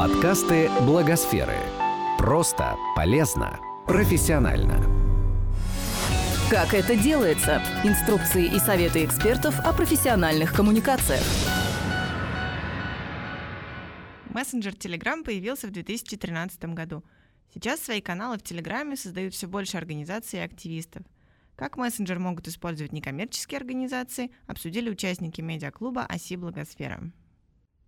Подкасты Благосферы. Просто, полезно, профессионально. Как это делается? Инструкции и советы экспертов о профессиональных коммуникациях. Мессенджер Telegram появился в 2013 году. Сейчас свои каналы в Телеграме создают все больше организаций и активистов. Как мессенджер могут использовать некоммерческие организации, обсудили участники медиаклуба «Оси Благосфера».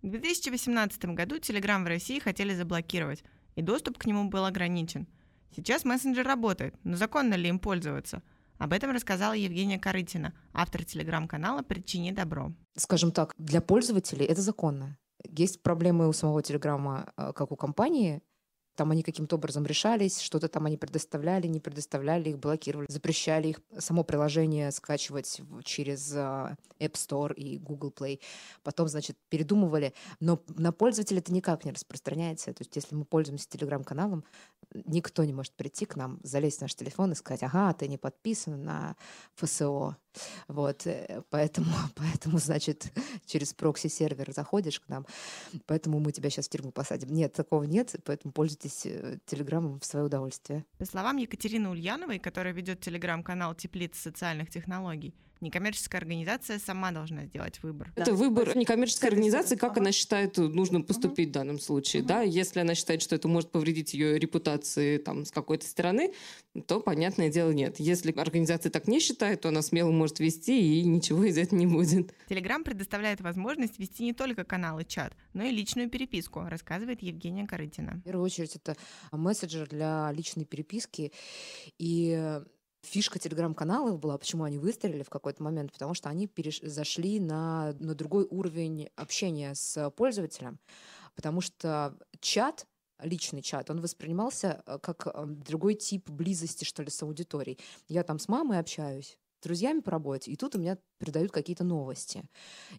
В 2018 году Telegram в России хотели заблокировать, и доступ к нему был ограничен. Сейчас мессенджер работает, но законно ли им пользоваться? Об этом рассказала Евгения Корытина, автор телеграм-канала «Причини добро». Скажем так, для пользователей это законно. Есть проблемы у самого Телеграма, как у компании, там они каким-то образом решались, что-то там они предоставляли, не предоставляли, их блокировали, запрещали их само приложение скачивать через а, App Store и Google Play. Потом, значит, передумывали. Но на пользователя это никак не распространяется. То есть если мы пользуемся телеграм-каналом, никто не может прийти к нам, залезть в наш телефон и сказать, ага, ты не подписан на ФСО. Вот, э, поэтому, поэтому, значит, через прокси-сервер заходишь к нам, поэтому мы тебя сейчас в тюрьму посадим. Нет, такого нет, поэтому пользуйтесь э, Телеграмом в свое удовольствие. По словам Екатерины Ульяновой, которая ведет телеграм-канал «Теплица социальных технологий», некоммерческая организация сама должна сделать выбор. Это да. выбор некоммерческой организации, как она считает нужно поступить угу. в данном случае. Угу. Да? Если она считает, что это может повредить ее репутации там, с какой-то стороны, то, понятное дело, нет. Если организация так не считает, то она смело может вести, и ничего из этого не будет. Телеграм предоставляет возможность вести не только каналы чат, но и личную переписку, рассказывает Евгения Корытина. В первую очередь, это мессенджер для личной переписки. И фишка телеграм-каналов была, почему они выстрелили в какой-то момент, потому что они переш... зашли на, на другой уровень общения с пользователем, потому что чат личный чат, он воспринимался э, как э, другой тип близости, что ли, с аудиторией. Я там с мамой общаюсь, друзьями по работе, и тут у меня передают какие-то новости.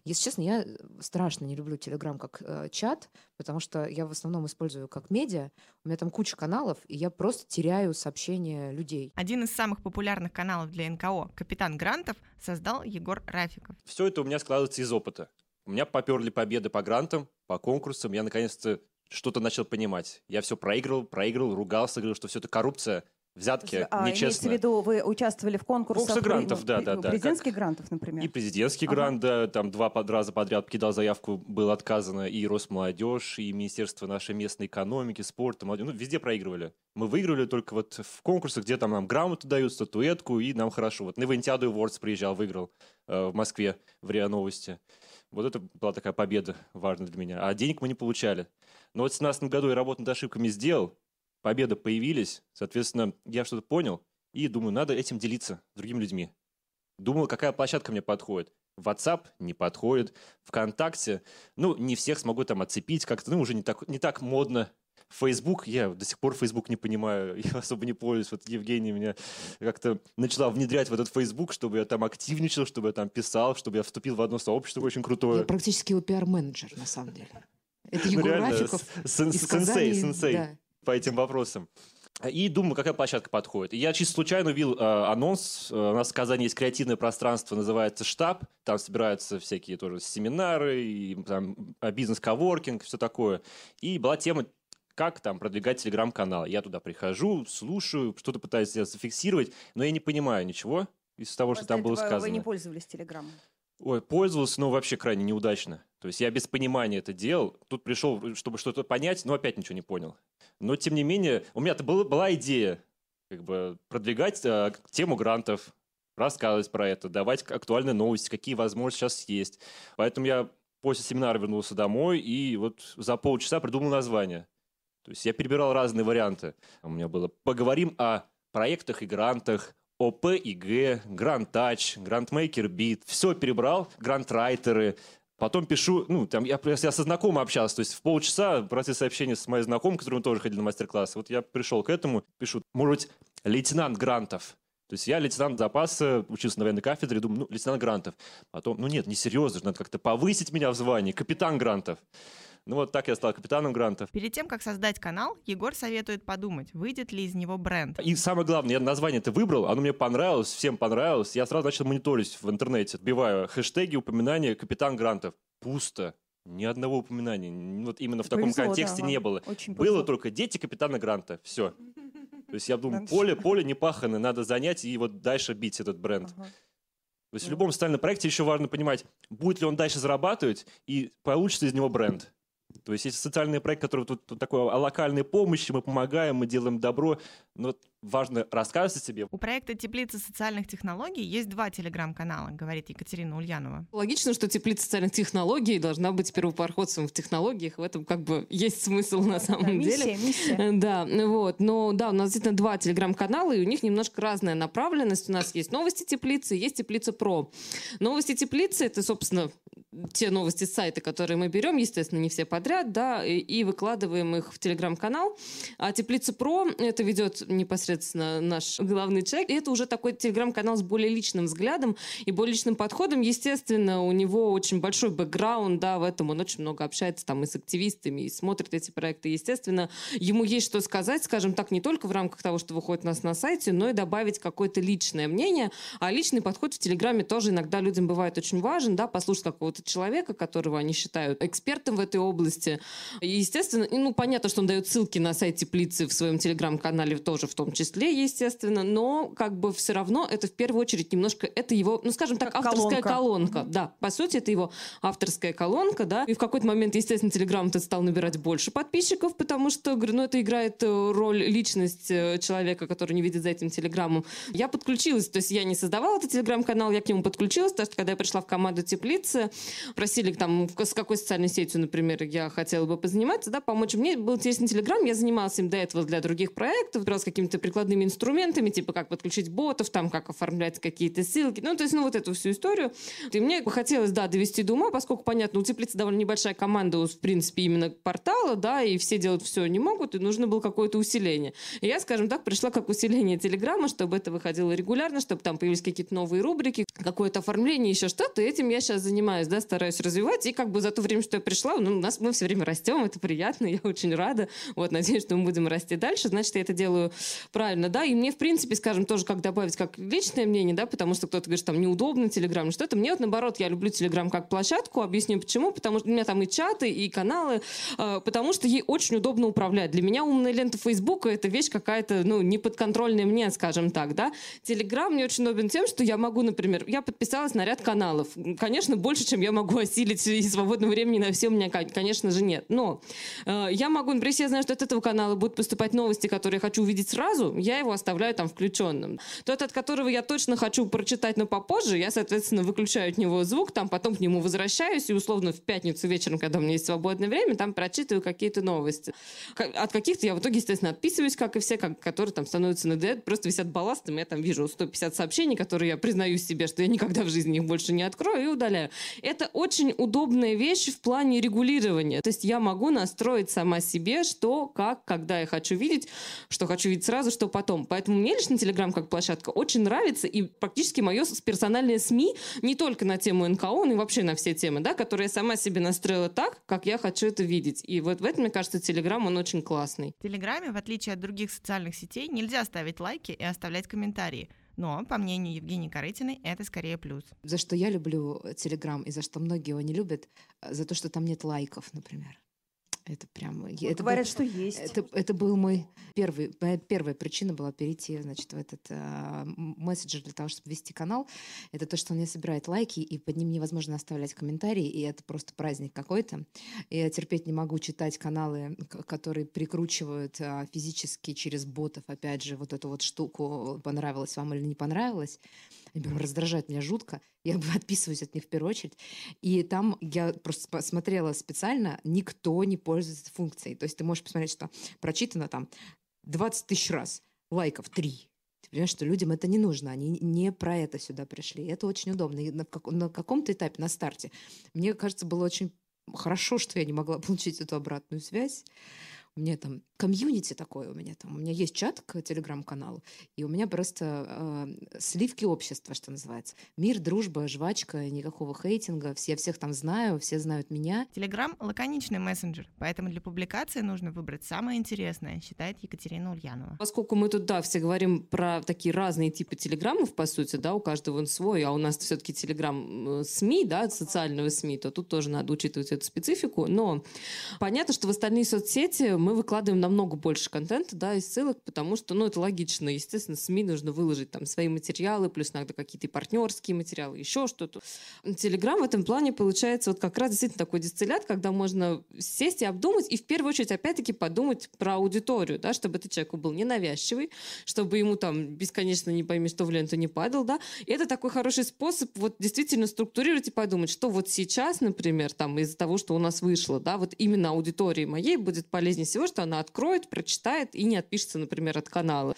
Если честно, я э, страшно не люблю Телеграм как э, чат, потому что я в основном использую как медиа. У меня там куча каналов, и я просто теряю сообщения людей. Один из самых популярных каналов для НКО «Капитан Грантов» создал Егор Рафиков. Все это у меня складывается из опыта. У меня поперли победы по грантам, по конкурсам. Я наконец-то что-то начал понимать. Я все проигрывал, проигрывал, ругался, говорил, что все это коррупция взятки а, нечестно. В виду, вы участвовали в конкурсах? Конкурсы грантов, да, да, да. Президентских как... грантов, например? И президентский ага. грант, да, там два раза подряд кидал заявку, было отказано и Росмолодежь, и Министерство нашей местной экономики, спорта, молодежи, ну, везде проигрывали. Мы выиграли только вот в конкурсах, где там нам грамоту дают, статуэтку, и нам хорошо. Вот на Ивентиаду Awards приезжал, выиграл э, в Москве в РИА Новости. Вот это была такая победа важная для меня. А денег мы не получали. Но вот в 2017 году я работу над ошибками сделал, победа появились, соответственно, я что-то понял, и думаю, надо этим делиться с другими людьми. Думал, какая площадка мне подходит. WhatsApp не подходит, ВКонтакте, ну, не всех смогу там отцепить, как-то, ну, уже не так, не так модно. Facebook, я до сих пор Facebook не понимаю, я особо не пользуюсь. Вот Евгения меня как-то начала внедрять в этот Facebook, чтобы я там активничал, чтобы я там писал, чтобы я вступил в одно сообщество очень крутое. Я практически его пиар-менеджер, на самом деле. Это Егор ну, Рафиков Сенсей, сенсей по этим вопросам. И думаю, какая площадка подходит. И я чисто случайно увидел э, анонс. Э, у нас в Казани есть креативное пространство, называется «Штаб». Там собираются всякие тоже семинары, и, там, э, бизнес-коворкинг, все такое. И была тема как там продвигать телеграм-канал. Я туда прихожу, слушаю, что-то пытаюсь зафиксировать, но я не понимаю ничего из того, После что там было сказано. Вы не пользовались телеграмом? Ой, пользовался, но вообще крайне неудачно. То есть я без понимания это делал. Тут пришел, чтобы что-то понять, но опять ничего не понял. Но тем не менее, у меня-то была, была идея как бы продвигать э, тему грантов, рассказывать про это, давать актуальные новости, какие возможности сейчас есть. Поэтому я после семинара вернулся домой и вот за полчаса придумал название. То есть я перебирал разные варианты. У меня было «Поговорим о проектах и грантах», ОП и Г, Touch, Grandmaker Beat, все перебрал, грантрайтеры, Потом пишу, ну, там, я, я со знакомым общался, то есть в полчаса процесс общения с моей знакомой, которым тоже ходили на мастер-класс. Вот я пришел к этому, пишу, может быть, лейтенант Грантов. То есть я лейтенант запаса, учился на военной кафедре, думаю, ну, лейтенант Грантов. Потом, ну нет, не серьезно, надо как-то повысить меня в звании, капитан Грантов. Ну вот так я стал капитаном грантов. Перед тем, как создать канал, Егор советует подумать, выйдет ли из него бренд. И самое главное, я название это выбрал, оно мне понравилось, всем понравилось. Я сразу начал мониторить в интернете, отбиваю хэштеги, упоминания капитан грантов. Пусто. Ни одного упоминания. Вот именно в таком повезло, да, контексте вам. не было. Очень Было повезло. только дети капитана Гранта. Все. То есть я думаю, поле, поле не пахано, надо занять и вот дальше бить этот бренд. Ага. То есть в любом социальном проекте еще важно понимать, будет ли он дальше зарабатывать и получится из него бренд. То есть есть социальный проект, который тут, тут такой о локальной помощи, мы помогаем, мы делаем добро, но важно рассказывать о себе. У проекта «Теплица социальных технологий» есть два телеграм-канала, говорит Екатерина Ульянова. Логично, что теплица социальных технологий должна быть первопроходцем в технологиях. В этом как бы есть смысл на Да, самом деле. миссия, миссия. Э, Да, ну вот. Но да, у нас действительно два телеграм-канала, и у них немножко разная направленность. У нас есть новости теплицы, есть теплица про. Новости теплицы это, собственно, те новости с сайта, которые мы берем, естественно, не все подряд, да, и, и выкладываем их в телеграм-канал. А теплица про это ведет непосредственно наш главный человек. И это уже такой телеграм-канал с более личным взглядом и более личным подходом. Естественно, у него очень большой бэкграунд, да, в этом он очень много общается там и с активистами, и смотрит эти проекты. Естественно, ему есть что сказать, скажем так, не только в рамках того, что выходит у нас на сайте, но и добавить какое-то личное мнение. А личный подход в Телеграме тоже иногда людям бывает очень важен, да, послушать какого-то человека, которого они считают экспертом в этой области. И, естественно, ну, понятно, что он дает ссылки на сайт Теплицы в своем Телеграм-канале тоже в том числе, естественно, но как бы все равно это в первую очередь немножко, это его, ну, скажем так, Как авторская колонка. колонка. Да, по сути, это его авторская колонка, да. И в какой-то момент, естественно, Телеграм то стал набирать больше подписчиков, потому что, говорю, ну, это играет э, роль личность э, человека, который не видит за этим Телеграмом. Я подключилась, то есть я не создавала этот Телеграм-канал, я к нему подключилась, потому что когда я пришла в команду Теплицы, просили там, с какой социальной сетью, например, я хотела бы позаниматься, да, помочь. Мне был интересен Телеграм, я занималась им до этого для других проектов, бралась какими-то прикладными инструментами, типа как подключить ботов, там, как оформлять какие-то ссылки, ну, то есть, ну, вот эту всю историю. И мне хотелось, да, довести до ума, поскольку, понятно, у Теплицы довольно небольшая команда, в принципе, именно портала, да, и все делать все не могут, и нужно было какое-то усиление. И я, скажем так, пришла как усиление Телеграма, чтобы это выходило регулярно, чтобы там появились какие-то новые рубрики, какое-то оформление, еще что-то. Этим я сейчас занимаюсь, да, стараюсь развивать. И как бы за то время, что я пришла, ну, у нас мы все время растем, это приятно, я очень рада. Вот, надеюсь, что мы будем расти дальше, значит, я это делаю правильно, да. И мне, в принципе, скажем, тоже как добавить как личное мнение, да, потому что кто-то говорит, там неудобно Телеграм, что-то. Мне вот наоборот, я люблю Телеграм как площадку, объясню почему, потому что у меня там и чаты, и каналы, э, потому что ей очень удобно управлять. Для меня умная лента Фейсбука это вещь какая-то, ну, неподконтрольная мне, скажем так, да. Телеграм мне очень удобен тем, что я могу, например, я подписалась на ряд каналов. Конечно, больше, чем я могу осилить и свободного времени на все у меня, кон- конечно же, нет. Но э, я могу, например, если я знаю, что от этого канала будут поступать новости, которые я хочу увидеть сразу, я его оставляю там включенным. Тот, от которого я точно хочу прочитать, но попозже, я, соответственно, выключаю от него звук, там потом к нему возвращаюсь и условно в пятницу вечером, когда у меня есть свободное время, там прочитываю какие-то новости. От каких-то я в итоге, естественно, отписываюсь, как и все, как, которые там становятся на ДЭД, просто висят балластом, я там вижу 150 сообщений, которые я признаюсь себе, что я никогда в жизни их больше не открою и удаляю. Это очень удобная вещь в плане регулирования. То есть я могу настроить сама себе, что, как, когда я хочу видеть, что хочу видеть сразу, что потом. Поэтому мне лично Телеграм как площадка очень нравится, и практически мое персональное СМИ не только на тему НКО, но и вообще на все темы, да, которые я сама себе настроила так, как я хочу это видеть. И вот в этом, мне кажется, Телеграм, он очень классный. В Телеграме, в отличие от других социальных сетей, нельзя ставить лайки и оставлять комментарии. Но, по мнению Евгении Корытиной, это скорее плюс. За что я люблю Телеграм и за что многие его не любят, э, за то, что там нет лайков, например. Это прям... я- это был- Говорят, что есть. Это, это был мой первый, моя первая причина была перейти, значит, в этот м- мессенджер для того, чтобы вести канал. Это то, что он не собирает лайки, и под ним невозможно оставлять комментарии, и это просто праздник какой-то. Я терпеть не могу читать каналы, которые прикручивают а, физически через ботов, опять же, вот эту вот штуку, понравилось вам или не понравилось. И прям раздражает меня жутко. Я отписываюсь от них в первую очередь. И там я просто посмотрела специально, никто не пользуется функцией. То есть ты можешь посмотреть, что прочитано там 20 тысяч раз, лайков 3. Ты понимаешь, что людям это не нужно, они не про это сюда пришли. Это очень удобно. И на, как- на каком-то этапе, на старте, мне кажется, было очень хорошо, что я не могла получить эту обратную связь. Меня там комьюнити такое у меня там. У меня есть чат к телеграм-каналу, и у меня просто э, сливки общества, что называется. Мир, дружба, жвачка, никакого хейтинга. Все, всех там знаю, все знают меня. Телеграм — лаконичный мессенджер, поэтому для публикации нужно выбрать самое интересное, считает Екатерина Ульянова. Поскольку мы тут, да, все говорим про такие разные типы телеграммов, по сути, да, у каждого он свой, а у нас все-таки телеграм э, СМИ, да, социального СМИ, то тут тоже надо учитывать эту специфику. Но понятно, что в остальные соцсети мы выкладываем намного больше контента, да, и ссылок, потому что, ну, это логично. Естественно, СМИ нужно выложить там свои материалы, плюс иногда какие-то партнерские материалы, еще что-то. Телеграм в этом плане получается вот как раз действительно такой дистиллят, когда можно сесть и обдумать, и в первую очередь, опять-таки, подумать про аудиторию, да, чтобы этот человеку был ненавязчивый, чтобы ему там бесконечно не пойми, что в ленту не падал, да. И это такой хороший способ вот действительно структурировать и подумать, что вот сейчас, например, там из-за того, что у нас вышло, да, вот именно аудитории моей будет полезнее всего, что она откроет, прочитает и не отпишется, например, от канала.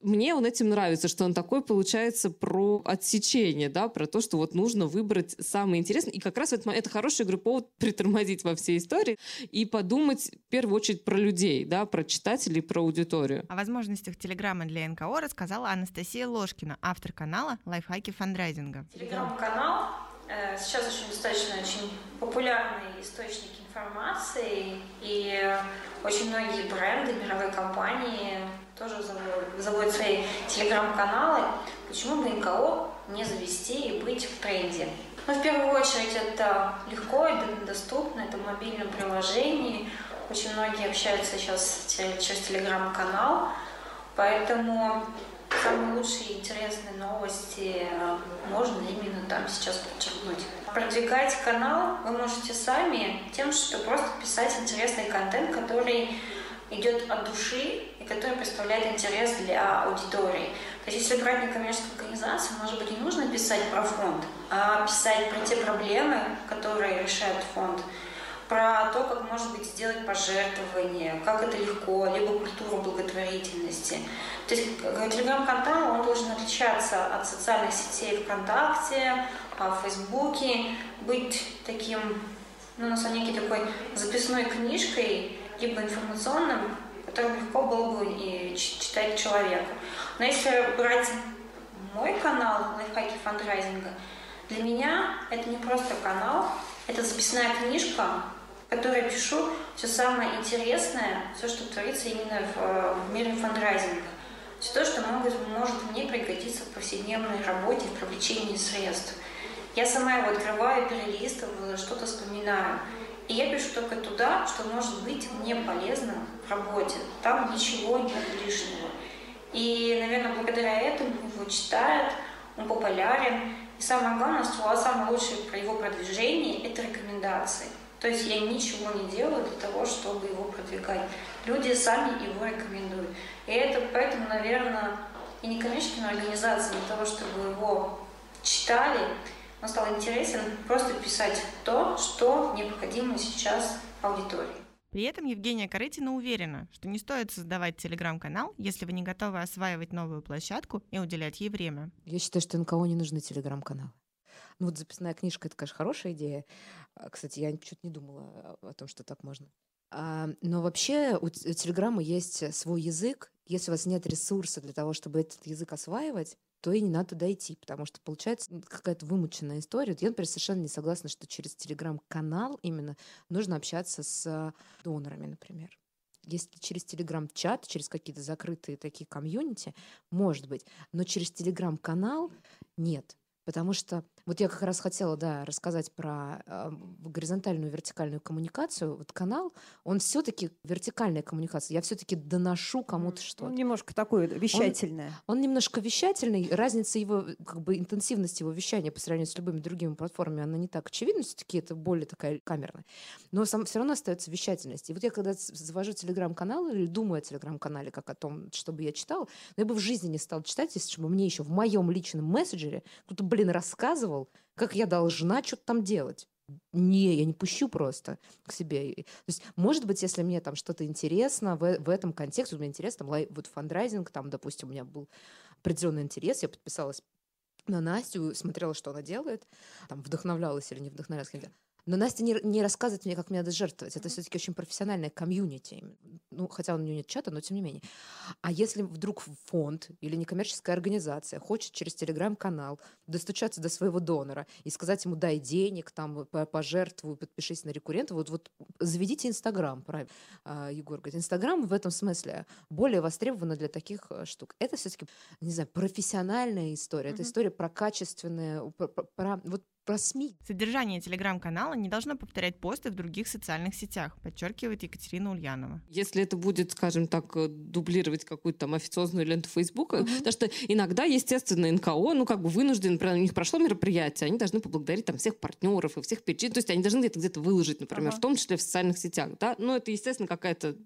Мне он этим нравится, что он такой получается про отсечение, да, про то, что вот нужно выбрать самое интересное. И как раз в этот момент это хороший игры повод притормозить во всей истории и подумать в первую очередь про людей, да, про читателей, про аудиторию. О возможностях Телеграма для НКО рассказала Анастасия Ложкина, автор канала «Лайфхаки фандрайзинга». Телеграм-канал сейчас очень достаточно очень популярный источник информации, и очень многие бренды, мировые компании тоже заводят, заводят свои телеграм-каналы. Почему бы НКО не завести и быть в тренде? Ну, в первую очередь, это легко и доступно, это в мобильном приложении. Очень многие общаются сейчас через телеграм-канал, поэтому самые лучшие интересные новости э, можно именно там сейчас подчеркнуть. Продвигать канал вы можете сами тем, что просто писать интересный контент, который идет от души и который представляет интерес для аудитории. То есть если брать некоммерческую организацию, может быть, не нужно писать про фонд, а писать про те проблемы, которые решает фонд, про то, как может быть сделать пожертвование, как это легко, либо культуру благотворительности. То есть телеграм-канал, он должен отличаться от социальных сетей ВКонтакте, в Фейсбуке, быть таким, ну, на самом деле, такой записной книжкой, либо информационным, которым легко было бы и читать человеку. Но если брать мой канал лайфхаки фандрайзинга, для меня это не просто канал, это записная книжка, которой пишу все самое интересное, все, что творится именно в, в мире фандрайзинга. Все то, что может, может мне пригодиться в повседневной работе, в привлечении средств. Я сама его открываю, перелистываю, что-то вспоминаю. И я пишу только туда, что может быть мне полезно в работе. Там ничего нет лишнего. И, наверное, благодаря этому его читают, он популярен. И самое главное, что самое лучшее про его продвижение – это рекомендации. То есть я ничего не делаю для того, чтобы его продвигать. Люди сами его рекомендуют. И это поэтому, наверное, и некоммерческим организациям для того, чтобы его читали, он стал интересен просто писать то, что необходимо сейчас аудитории. При этом Евгения Корытина уверена, что не стоит создавать телеграм-канал, если вы не готовы осваивать новую площадку и уделять ей время. Я считаю, что никого не нужны телеграм-каналы. Ну вот записная книжка, это, конечно, хорошая идея. А, кстати, я что-то не думала о том, что так можно. А, но вообще у Телеграма есть свой язык. Если у вас нет ресурса для того, чтобы этот язык осваивать, то и не надо туда идти, потому что получается какая-то вымученная история. Я, например, совершенно не согласна, что через телеграм-канал именно нужно общаться с донорами, например. Если через телеграм-чат, через какие-то закрытые такие комьюнити, может быть, но через телеграм-канал нет. Потому что вот я как раз хотела, да, рассказать про э, горизонтальную и вертикальную коммуникацию. Вот канал, он все-таки вертикальная коммуникация. Я все-таки доношу кому-то что-то. Он немножко такой вещательное. Он, он немножко вещательный. Разница его, как бы интенсивность его вещания по сравнению с любыми другими платформами, она не так очевидна. Все-таки это более такая камерная. Но сам, все равно остается вещательность. И вот я когда завожу телеграм-канал или думаю о телеграм-канале как о том, чтобы я читала, но я бы в жизни не стала читать, если бы мне еще в моем личном мессенджере кто-то, блин, рассказывал, как я должна что-то там делать. Не, я не пущу просто к себе. То есть, может быть, если мне там что-то интересно в, в этом контексте, мне интересно, там, вот фандрайзинг, там, допустим, у меня был определенный интерес, я подписалась на Настю, смотрела, что она делает, там, вдохновлялась или не вдохновлялась. Но Настя не, не рассказывает мне, как мне надо жертвовать. Это все-таки очень профессиональная комьюнити. ну, хотя у нее нет чата, но тем не менее. А если вдруг фонд или некоммерческая организация хочет через телеграм-канал достучаться до своего донора и сказать ему, дай денег, там, пожертвуй, подпишись на рекуррента, вот, вот заведите Инстаграм, правильно, а, Егор говорит. Инстаграм в этом смысле более востребован для таких э, штук. Это все-таки, не знаю, профессиональная история, mm-hmm. это история про качественное, про, про, про вот про СМИ. Содержание телеграм-канала не должно повторять посты в других социальных сетях, подчеркивает Екатерина Ульянова. Если это будет, скажем так, э, дублировать какую-то там официозную ленту Фейсбука, угу. потому что иногда, естественно, НКО, ну, как бы вынужден, например, у них прошло мероприятие, они должны поблагодарить там всех партнеров и всех перечин, то есть они должны где-то где-то выложить, например, ага. в том числе в социальных сетях, да, но это, естественно, какая-то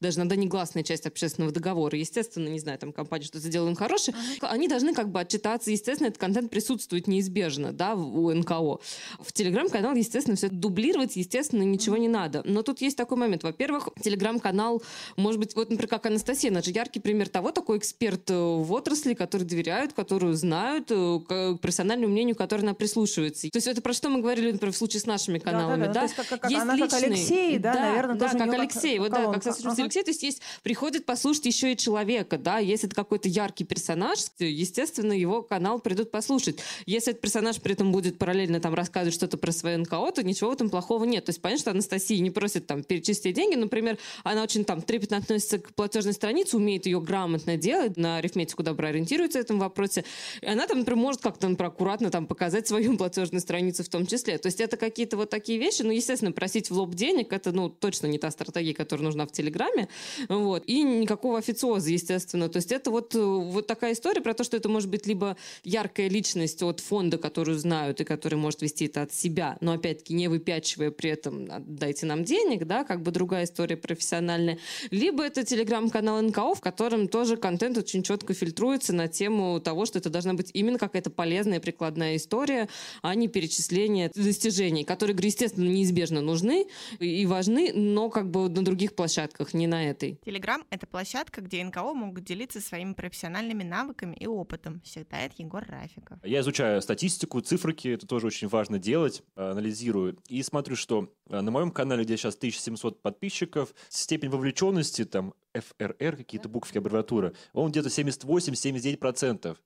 даже иногда негласная часть общественного договора, естественно, не знаю, там компания что-то сделала хорошее, ага. они должны как бы отчитаться, естественно, этот контент присутствует неизбежно, да, у НКО. В Телеграм-канал, естественно, все дублировать, естественно, ничего не надо. Но тут есть такой момент. Во-первых, Телеграм-канал, может быть, вот, например, как Анастасия, она же яркий пример того, такой эксперт э, в отрасли, который доверяют, которую знают, э, к профессиональному мнению, которое она прислушивается. То есть это про что мы говорили, например, в случае с нашими каналами, да? да, есть как, как, есть она личные, как Алексей, да, да наверное, да, тоже как Алексей, вот да, как ага. Алексей, то есть есть приходит послушать еще и человека, да, если это какой-то яркий персонаж, естественно, его канал придут послушать. Если этот персонаж при этом будет параллельно там рассказывать что-то про свое НКО, то ничего в этом плохого нет. То есть понятно, что Анастасия не просит там перечислить деньги, например, она очень там трепетно относится к платежной странице, умеет ее грамотно делать, на арифметику добра ориентируется в этом вопросе. И она там, например, может как-то например, аккуратно там показать свою платежную страницу в том числе. То есть это какие-то вот такие вещи, ну, естественно, просить в лоб денег, это, ну, точно не та стратегия, которая нужна в Телеграме, вот, и никакого официоза, естественно. То есть это вот, вот такая история про то, что это может быть либо яркая личность от фонда, которую знают и который может вести это от себя, но опять-таки не выпячивая при этом «дайте нам денег», да, как бы другая история профессиональная. Либо это телеграм-канал НКО, в котором тоже контент очень четко фильтруется на тему того, что это должна быть именно какая-то полезная прикладная история, а не перечисление достижений, которые, естественно, неизбежно нужны и важны, но как бы на других площадках, не на этой. Телеграм — это площадка, где НКО могут делиться своими профессиональными навыками и опытом, считает Егор Рафиков. Я изучаю статистику, цифрики, это тоже очень важно делать, анализирую, и смотрю, что э, на моем канале, где сейчас 1700 подписчиков, степень вовлеченности, там, ФРР, какие-то буквы, аббревиатура, он где-то 78-79%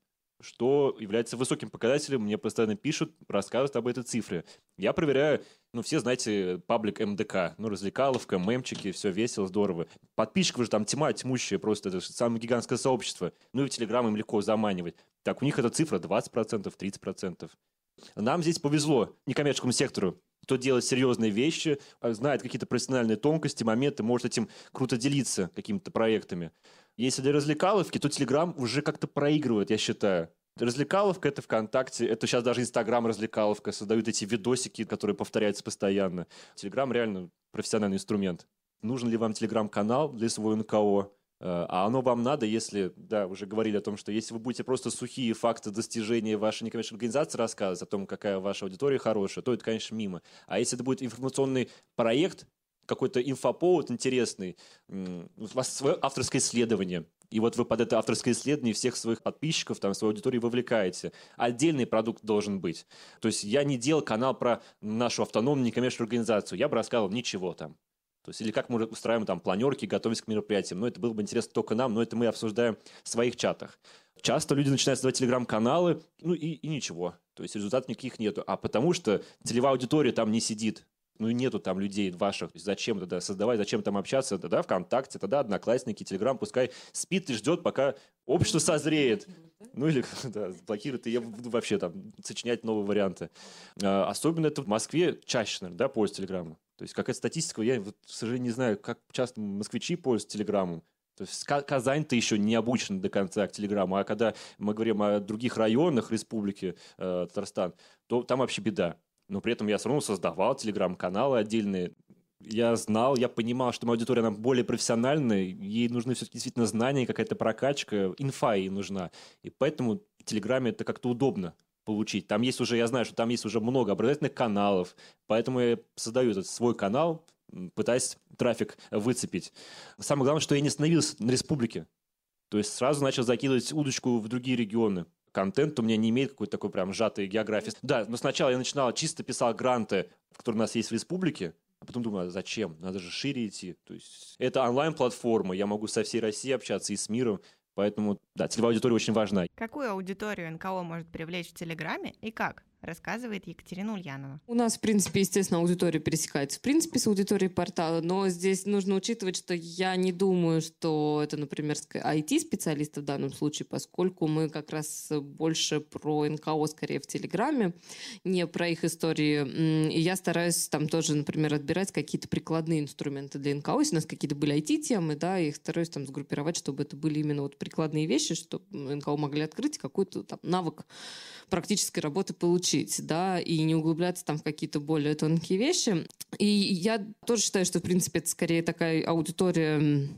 что является высоким показателем. Мне постоянно пишут, рассказывают об этой цифре. Я проверяю, ну, все знаете, паблик МДК, ну, развлекаловка, мемчики, все весело, здорово. Подписчиков же там тьма тьмущая, просто это самое гигантское сообщество. Ну, и в Телеграм им легко заманивать. Так, у них эта цифра 20%, 30%. Нам здесь повезло некоммерческому сектору, кто делает серьезные вещи, а, знает какие-то профессиональные тонкости, моменты, может этим круто делиться какими-то проектами. Если для развлекаловки, то Телеграм уже как-то проигрывает, я считаю. Развлекаловка — это ВКонтакте, это сейчас даже Инстаграм развлекаловка, создают эти видосики, которые повторяются постоянно. Телеграм реально профессиональный инструмент. Нужен ли вам Телеграм-канал для своего НКО? Э, а оно вам надо, если, да, уже говорили о том, что если вы будете просто сухие факты достижения вашей некоммерческой организации рассказывать о том, какая ваша аудитория хорошая, то это, конечно, мимо. А если это будет информационный проект, какой-то инфоповод интересный, у вас свое авторское исследование, и вот вы под это авторское исследование всех своих подписчиков, там, свою аудиторию вовлекаете. Отдельный продукт должен быть. То есть я не делал канал про нашу автономную некоммерческую организацию. Я бы рассказывал ничего там. То есть, или как мы устраиваем там планерки, готовимся к мероприятиям. Но это было бы интересно только нам, но это мы обсуждаем в своих чатах. Часто люди начинают создавать телеграм-каналы, ну и, и ничего. То есть результатов никаких нету. А потому что целевая аудитория там не сидит. Ну и нету там людей ваших. Зачем тогда создавать, зачем там общаться? Тогда ВКонтакте, тогда Одноклассники, Телеграм пускай спит и ждет, пока общество созреет. Ну или да, блокирует, и я буду вообще там сочинять новые варианты. А, особенно это в Москве чаще, наверное, да, пользуются Телеграмом. То есть какая статистика, я, вот, к сожалению, не знаю, как часто москвичи пользуются Телеграмом. То есть Казань-то еще не обучена до конца к Телеграму, а когда мы говорим о других районах республики э, Татарстан, то там вообще беда. Но при этом я все равно создавал Телеграм-каналы отдельные. Я знал, я понимал, что моя аудитория она более профессиональная, ей нужны все-таки действительно знания, какая-то прокачка, инфа ей нужна. И поэтому в Телеграме это как-то удобно получить. Там есть уже, я знаю, что там есть уже много образовательных каналов, поэтому я создаю этот свой канал, пытаясь трафик выцепить. Самое главное, что я не остановился на республике. То есть сразу начал закидывать удочку в другие регионы. Контент у меня не имеет какой-то такой прям сжатой географии. Да, но сначала я начинал, чисто писал гранты, которые у нас есть в республике, А потом думаю, а зачем? Надо же шире идти. То есть это онлайн-платформа, я могу со всей Россией общаться и с миром. Поэтому, да, целевая аудитория очень важна. Какую аудиторию НКО может привлечь в Телеграме и как? Рассказывает Екатерина Ульянова. У нас, в принципе, естественно, аудитория пересекается, в принципе, с аудиторией портала, но здесь нужно учитывать, что я не думаю, что это, например, IT-специалисты в данном случае, поскольку мы как раз больше про НКО, скорее, в Телеграме, не про их истории. И я стараюсь там тоже, например, отбирать какие-то прикладные инструменты для НКО. Если у нас какие-то были IT-темы, да, их стараюсь там сгруппировать, чтобы это были именно вот прикладные вещи, чтобы НКО могли открыть какой-то там навык практической работы получить, да, и не углубляться там в какие-то более тонкие вещи. И я тоже считаю, что, в принципе, это скорее такая аудитория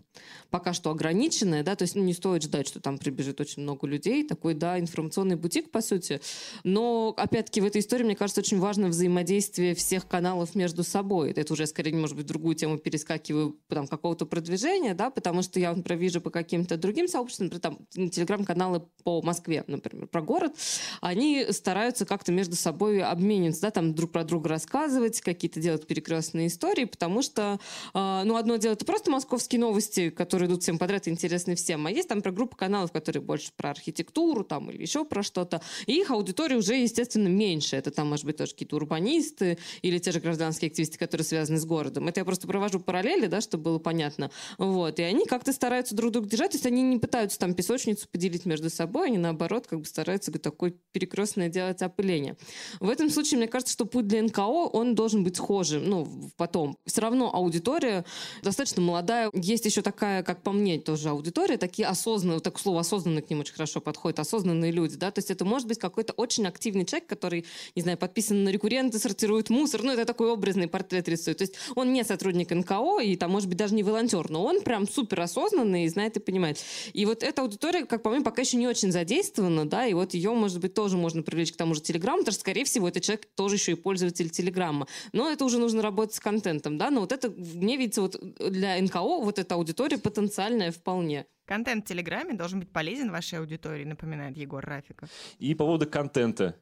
пока что ограниченная, да, то есть ну, не стоит ждать, что там прибежит очень много людей, такой, да, информационный бутик, по сути. Но, опять-таки, в этой истории, мне кажется, очень важно взаимодействие всех каналов между собой. Это уже, скорее, может быть, другую тему перескакиваю, там, какого-то продвижения, да, потому что я, например, вижу по каким-то другим сообществам, например, там, телеграм-каналы по Москве, например, про город, они стараются как-то между собой обмениваться, да, там, друг про друга рассказывать, какие-то делать перекрестные истории, потому что, э, ну, одно дело, это просто московские новости, которые идут всем подряд интересны всем, а есть там про группу каналов, которые больше про архитектуру там или еще про что-то, и их аудитория уже, естественно, меньше. Это там, может быть, тоже какие-то урбанисты или те же гражданские активисты, которые связаны с городом. Это я просто провожу параллели, да, чтобы было понятно. Вот. И они как-то стараются друг друга держать, то есть они не пытаются там песочницу поделить между собой, они наоборот как бы стараются такой перекрестное делать опыление. В этом случае, мне кажется, что путь для НКО, он должен быть схожим, ну, потом. Все равно аудитория достаточно молодая. Есть еще такая, как по мне, тоже аудитория, такие осознанные, так слово осознанные к ним очень хорошо подходит, осознанные люди, да, то есть это может быть какой-то очень активный человек, который, не знаю, подписан на рекурренты, сортирует мусор, ну, это такой образный портрет рисует. То есть он не сотрудник НКО и там, может быть, даже не волонтер, но он прям супер осознанный и знает и понимает. И вот эта аудитория, как по мне, пока еще не очень задействована, да, и вот ее, может быть, тоже можно привлечь к тому же Телеграмму, потому что, скорее всего, этот человек тоже еще и пользователь Телеграмма. Но это уже нужно работать с контентом, да, но вот это, мне видится, вот для НКО вот эта аудитория потенциальная вполне. Контент в Телеграме должен быть полезен вашей аудитории, напоминает Егор Рафиков. И по поводу контента.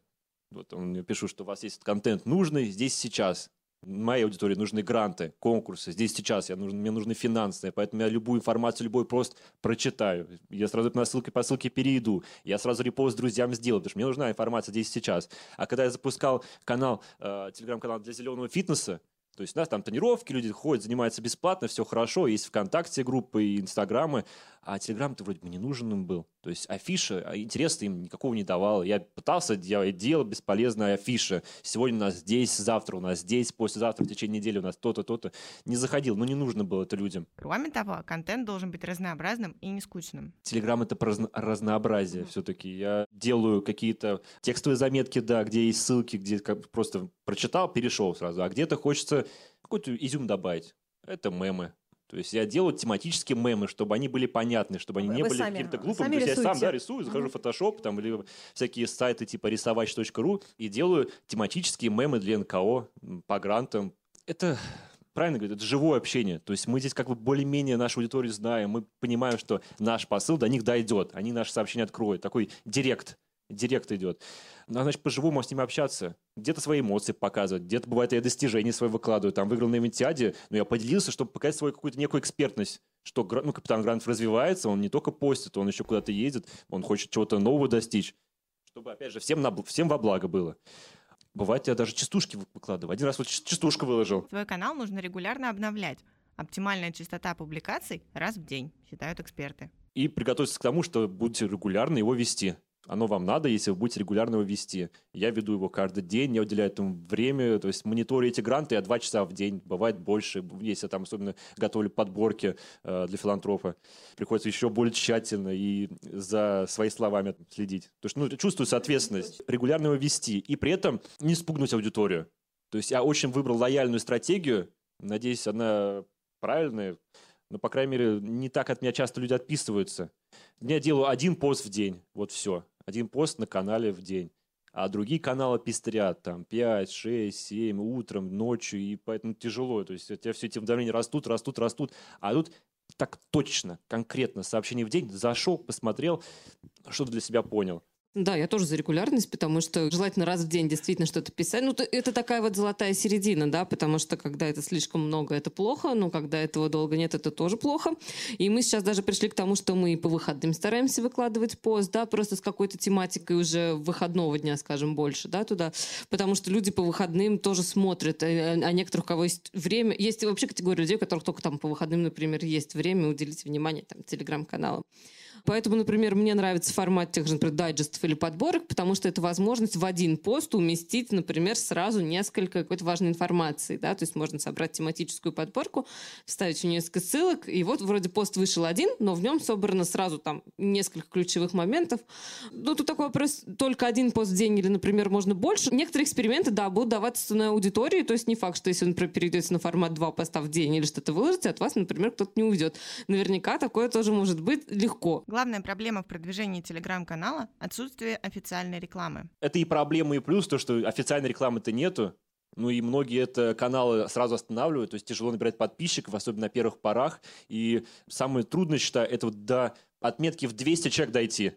Вот он мне пишет, что у вас есть контент нужный здесь сейчас моей аудитории нужны гранты, конкурсы. Здесь сейчас я нужен, мне нужны финансовые, поэтому я любую информацию, любой пост прочитаю. Я сразу на ссылке по ссылке перейду. Я сразу репост друзьям сделаю, потому что мне нужна информация здесь сейчас. А когда я запускал канал, э, телеграм-канал для зеленого фитнеса, то есть у нас там тренировки, люди ходят, занимаются бесплатно, все хорошо, есть ВКонтакте группы и Инстаграмы, а Телеграм-то вроде бы не нужен им был. То есть афиша, а интереса им никакого не давала. Я пытался делать, делал бесполезная афиша. Сегодня у нас здесь, завтра у нас здесь, послезавтра, в течение недели у нас то-то, то-то. Не заходил, но не нужно было это людям. Кроме того, контент должен быть разнообразным и не скучным. Телеграм — это про разнообразие mm-hmm. все-таки. Я делаю какие-то текстовые заметки, да, где есть ссылки, где просто прочитал, перешел сразу. А где-то хочется какой-то изюм добавить. Это мемы, то есть я делаю тематические мемы, чтобы они были понятны, чтобы они Вы не были какими-то глупыми. То есть я сам да, рисую, захожу в Photoshop там, или всякие сайты типа рисовать.ру и делаю тематические мемы для НКО по грантам. Это правильно говорит, это живое общение. То есть мы здесь как бы более-менее нашу аудиторию знаем, мы понимаем, что наш посыл до них дойдет, они наши сообщения откроют. Такой директ директ идет. Надо, значит, по-живому с ними общаться. Где-то свои эмоции показывать, где-то, бывает, я достижения свои выкладываю. Там выиграл на Инвентиаде, но я поделился, чтобы показать свою какую-то некую экспертность, что ну, капитан Грантов развивается, он не только постит, он еще куда-то едет, он хочет чего-то нового достичь, чтобы, опять же, всем, на, всем во благо было. Бывает, я даже частушки выкладываю. Один раз вот частушку выложил. Свой канал нужно регулярно обновлять. Оптимальная частота публикаций раз в день, считают эксперты. И приготовиться к тому, что будете регулярно его вести оно вам надо, если вы будете регулярно его вести. Я веду его каждый день, я уделяю этому время, то есть мониторю эти гранты я два часа в день, бывает больше, если я там особенно готовлю подборки э, для филантропа, приходится еще более тщательно и за своими словами следить. То есть, ну, чувствую ответственность, регулярно его вести, и при этом не спугнуть аудиторию. То есть я очень выбрал лояльную стратегию, надеюсь, она правильная, но, по крайней мере, не так от меня часто люди отписываются. Я делаю один пост в день, вот все. Один пост на канале в день. А другие каналы пестрят, там, 5, 6, 7, утром, ночью, и поэтому тяжело. То есть у тебя все эти уведомления растут, растут, растут. А тут так точно, конкретно сообщение в день, зашел, посмотрел, что-то для себя понял. Да, я тоже за регулярность, потому что желательно раз в день действительно что-то писать. Ну, это такая вот золотая середина, да, потому что когда это слишком много, это плохо, но когда этого долго нет, это тоже плохо. И мы сейчас даже пришли к тому, что мы по выходным стараемся выкладывать пост, да, просто с какой-то тематикой уже выходного дня, скажем, больше, да, туда, потому что люди по выходным тоже смотрят, а, а некоторых, у кого есть время, есть вообще категория людей, у которых только там по выходным, например, есть время уделить внимание там телеграм-каналам. Поэтому, например, мне нравится формат тех же, например, дайджестов или подборок, потому что это возможность в один пост уместить, например, сразу несколько какой-то важной информации. Да? То есть можно собрать тематическую подборку, вставить в несколько ссылок, и вот вроде пост вышел один, но в нем собрано сразу там несколько ключевых моментов. Ну, тут такой вопрос, только один пост в день или, например, можно больше. Некоторые эксперименты, да, будут даваться на аудитории, то есть не факт, что если например, перейдете на формат два поста в день или что-то выложите, от вас, например, кто-то не уйдет. Наверняка такое тоже может быть легко. Главная проблема в продвижении телеграм-канала – отсутствие официальной рекламы. Это и проблема, и плюс, то, что официальной рекламы-то нету. Ну и многие это каналы сразу останавливают, то есть тяжело набирать подписчиков, особенно на первых порах. И самое трудное, считаю, это вот до отметки в 200 человек дойти,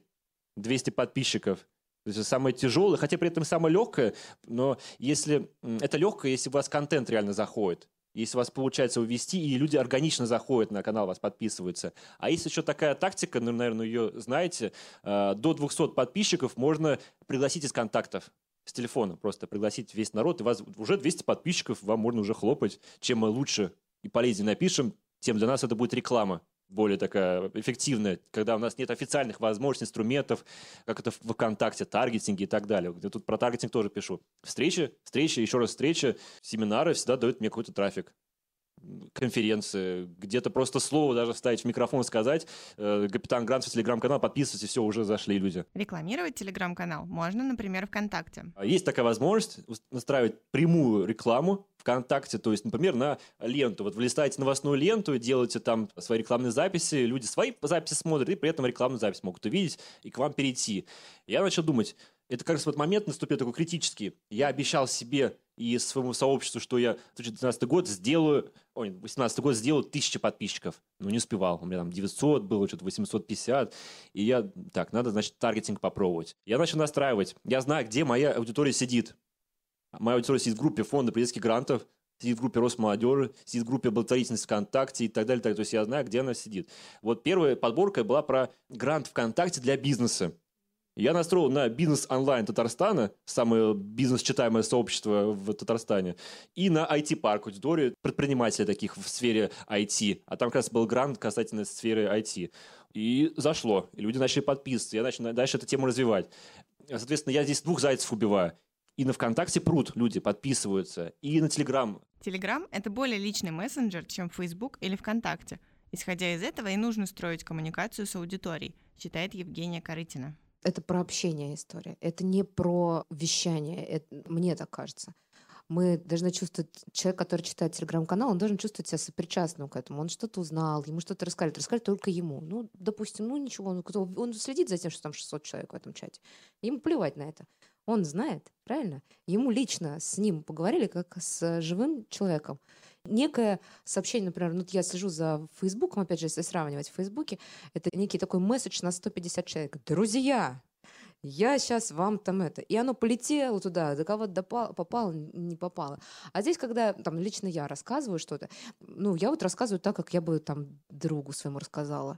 200 подписчиков. То есть самое тяжелое, хотя при этом самое легкое, но если это легкое, если у вас контент реально заходит. Если вас получается увести, и люди органично заходят на канал, вас подписываются. А есть еще такая тактика, ну, наверное, ее знаете, э, до 200 подписчиков можно пригласить из контактов с телефона, просто пригласить весь народ, и вас уже 200 подписчиков, вам можно уже хлопать. Чем мы лучше и полезнее напишем, тем для нас это будет реклама более такая эффективная, когда у нас нет официальных возможностей, инструментов, как это в ВКонтакте, таргетинги и так далее. Я тут про таргетинг тоже пишу. Встречи, встречи, еще раз встречи, семинары всегда дают мне какой-то трафик конференции, где-то просто слово даже вставить в микрофон, сказать, э, капитан Грант в телеграм-канал, подписывайтесь, все, уже зашли люди. Рекламировать телеграм-канал можно, например, ВКонтакте. А есть такая возможность настраивать прямую рекламу ВКонтакте, то есть, например, на ленту. Вот вы листаете новостную ленту делаете там свои рекламные записи, люди свои записи смотрят, и при этом рекламную запись могут увидеть и к вам перейти. Я начал думать, это как раз вот момент наступил такой критический. Я обещал себе и своему сообществу, что я в 2012 год сделаю, ой, 18 год сделаю тысячи подписчиков. Но не успевал. У меня там 900 было, что-то 850. И я, так, надо, значит, таргетинг попробовать. Я начал настраивать. Я знаю, где моя аудитория сидит. Моя аудитория сидит в группе фонда президентских грантов, сидит в группе Росмолодежи, сидит в группе благотворительности ВКонтакте и так далее. Так, то есть я знаю, где она сидит. Вот первая подборка была про грант ВКонтакте для бизнеса. Я настроил на бизнес онлайн Татарстана, самое бизнес-читаемое сообщество в Татарстане, и на IT-парк, аудиторию предпринимателей таких в сфере IT. А там как раз был грант касательно сферы IT. И зашло. И люди начали подписываться. Я начал дальше эту тему развивать. Соответственно, я здесь двух зайцев убиваю. И на ВКонтакте прут люди, подписываются. И на Телеграм. Телеграм — это более личный мессенджер, чем Facebook или ВКонтакте. Исходя из этого и нужно строить коммуникацию с аудиторией, считает Евгения Корытина. Это про общение история. Это не про вещание. Это, мне так кажется. Мы должны чувствовать, человек, который читает телеграм-канал, он должен чувствовать себя сопричастным к этому. Он что-то узнал, ему что-то рассказали. Рассказали только ему. Ну, допустим, ну ничего, он, он следит за тем, что там 600 человек в этом чате. Ему плевать на это. Он знает, правильно? Ему лично с ним поговорили, как с живым человеком некое сообщение, например, ну, я слежу за Фейсбуком, опять же, если сравнивать в Фейсбуке, это некий такой месседж на 150 человек. Друзья, я сейчас вам там это. И оно полетело туда, до кого допало, попало, не попало. А здесь, когда там лично я рассказываю что-то, ну, я вот рассказываю так, как я бы там другу своему рассказала.